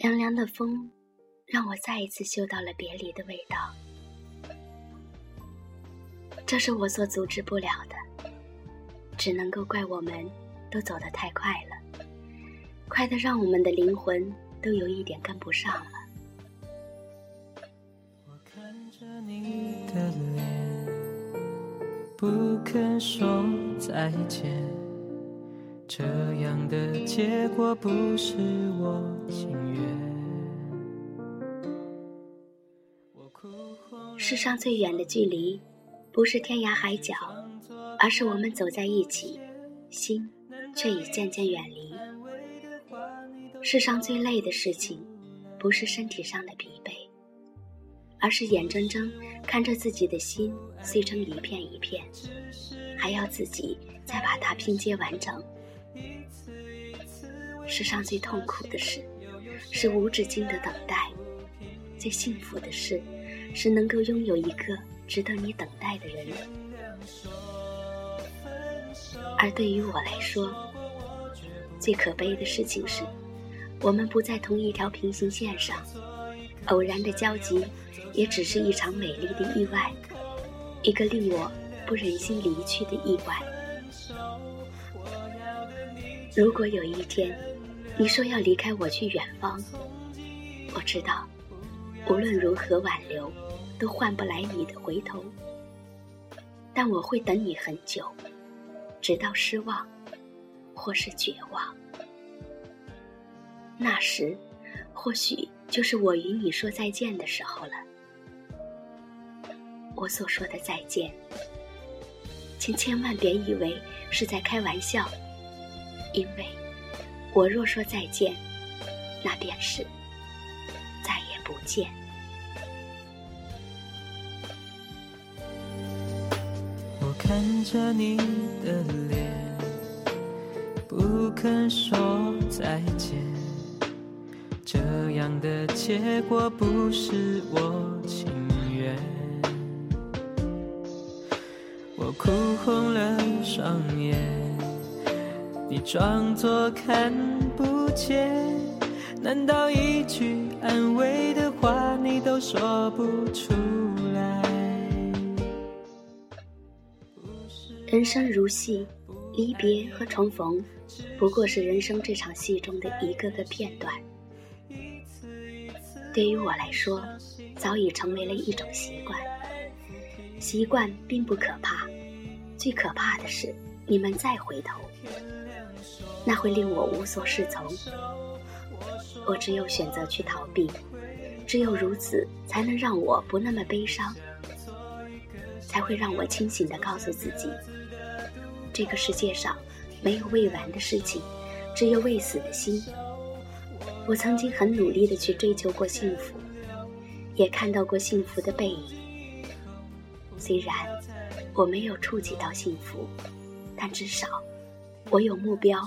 凉凉的风，让我再一次嗅到了别离的味道。这是我所阻止不了的，只能够怪我们都走得太快了，快得让我们的灵魂都有一点跟不上了。我看着你的脸，不肯说再见，这样的结果不是我情愿。世上最远的距离，不是天涯海角，而是我们走在一起，心却已渐渐远离。世上最累的事情，不是身体上的疲惫，而是眼睁睁看着自己的心碎成一片一片，还要自己再把它拼接完整。世上最痛苦的事，是无止境的等待；最幸福的事，是能够拥有一个值得你等待的人。而对于我来说，最可悲的事情是，我们不在同一条平行线上，偶然的交集，也只是一场美丽的意外，一个令我不忍心离去的意外。如果有一天，你说要离开我去远方，我知道，无论如何挽留，都换不来你的回头。但我会等你很久，直到失望，或是绝望。那时，或许就是我与你说再见的时候了。我所说的再见，请千万别以为是在开玩笑，因为。我若说再见，那便是再也不见。我看着你的脸，不肯说再见，这样的结果不是我情愿。我哭红了双眼。你装作看不见，难道一句安慰的话你都说不出来？人生如戏，离别和重逢，不过是人生这场戏中的一个个片段。对于我来说，早已成为了一种习惯。习惯并不可怕，最可怕的是你们再回头。那会令我无所适从，我只有选择去逃避，只有如此，才能让我不那么悲伤，才会让我清醒地告诉自己，这个世界上没有未完的事情，只有未死的心。我曾经很努力地去追求过幸福，也看到过幸福的背影。虽然我没有触及到幸福，但至少。我有目标，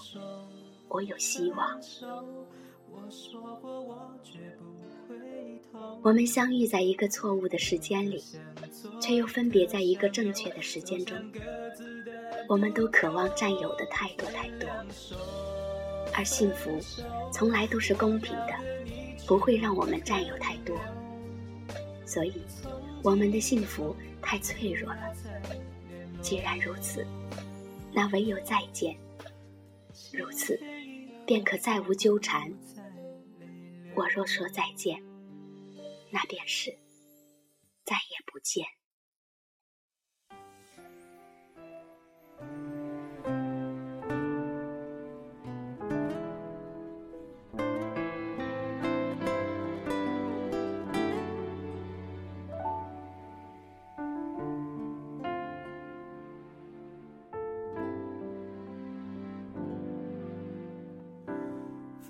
我有希望。我们相遇在一个错误的时间里，却又分别在一个正确的时间中。我们都渴望占有的太多太多，而幸福从来都是公平的，不会让我们占有太多。所以，我们的幸福太脆弱了。既然如此，那唯有再见。如此，便可再无纠缠。我若说再见，那便是再也不见。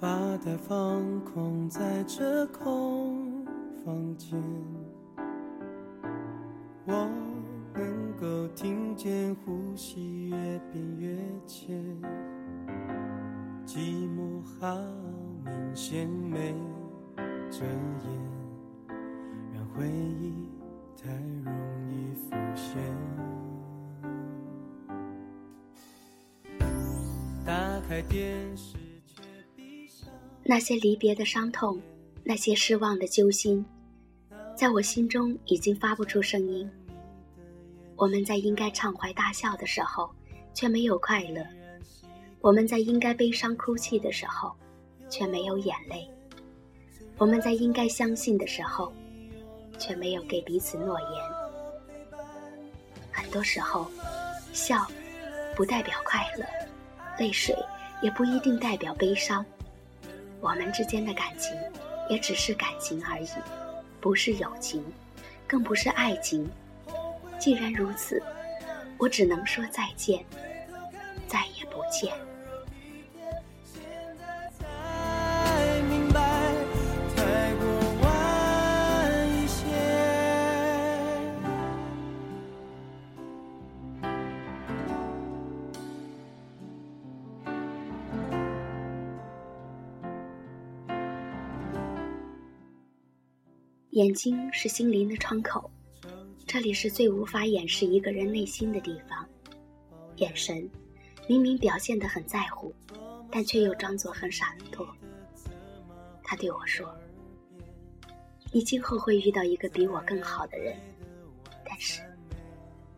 发呆放空在这空房间，我能够听见呼吸越变越浅，寂寞好明显没遮掩，让回忆那些离别的伤痛，那些失望的揪心，在我心中已经发不出声音。我们在应该畅怀大笑的时候，却没有快乐；我们在应该悲伤哭泣的时候，却没有眼泪；我们在应该相信的时候，却没有给彼此诺言。很多时候，笑不代表快乐，泪水也不一定代表悲伤。我们之间的感情，也只是感情而已，不是友情，更不是爱情。既然如此，我只能说再见，再也不见。眼睛是心灵的窗口，这里是最无法掩饰一个人内心的地方。眼神明明表现得很在乎，但却又装作很洒脱。他对我说：“你今后会遇到一个比我更好的人，但是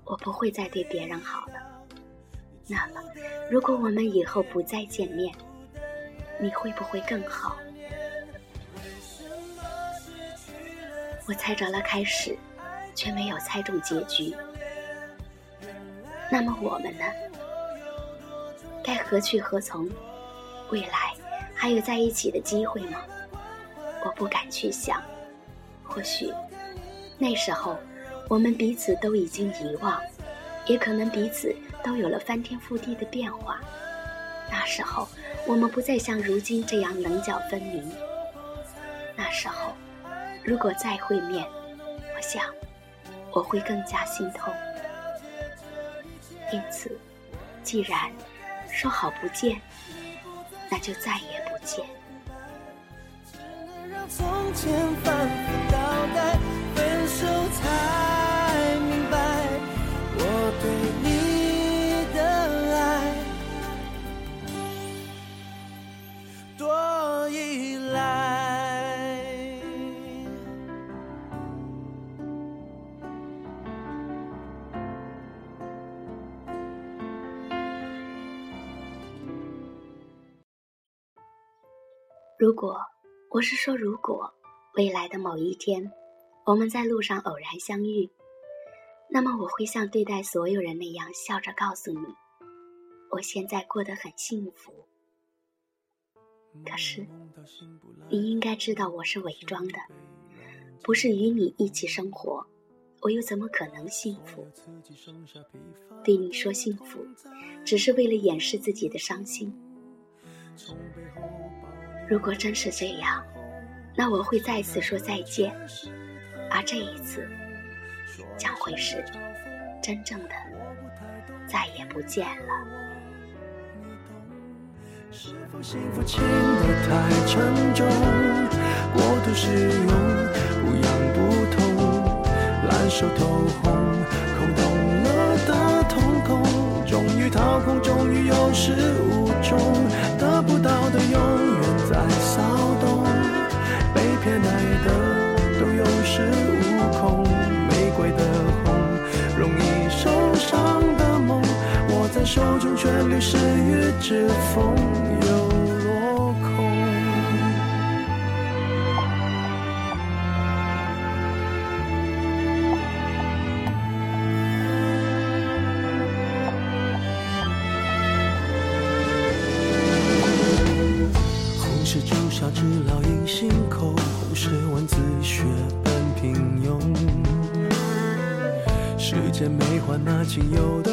我不会再对别人好了。那么，如果我们以后不再见面，你会不会更好？”我猜着了开始，却没有猜中结局。那么我们呢？该何去何从？未来还有在一起的机会吗？我不敢去想。或许那时候我们彼此都已经遗忘，也可能彼此都有了翻天覆地的变化。那时候我们不再像如今这样棱角分明。那时候。如果再会面，我想我会更加心痛。因此，既然说好不见，那就再也不见。如果我是说，如果未来的某一天，我们在路上偶然相遇，那么我会像对待所有人那样笑着告诉你，我现在过得很幸福。可是，你应该知道我是伪装的，不是与你一起生活，我又怎么可能幸福？对你说幸福，只是为了掩饰自己的伤心。如果真是这样，那我会再次说再见，而这一次将会是真正的再也不见了。是否幸福轻得太沉重，过度使用不痒不痛，烂熟透红，空洞了的瞳孔，终于掏空，终于有始失与之风又落空。红是朱砂痣烙印心口红是蚊子血般平庸。世间美化那仅有的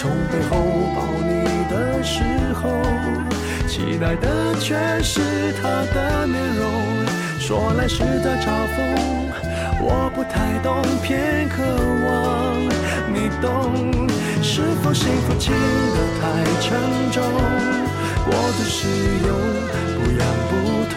从背后抱你的时候，期待的却是他的面容。说来是在嘲讽，我不太懂，偏渴望你懂。是否幸福轻得太沉重，过度使用不痒不痛，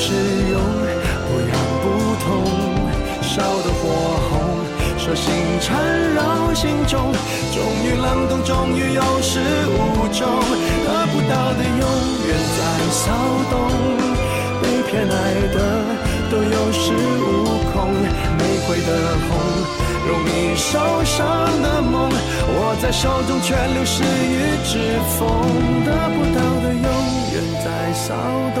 过度使用不痒不痛，烧得火红，手心缠绕心中，终于冷冻，终于有始无终，得不到的永远在骚动，被偏爱的都有恃无恐，玫瑰的红。容易受伤的梦，握在手中却流失于指缝，得不到的永远在骚动，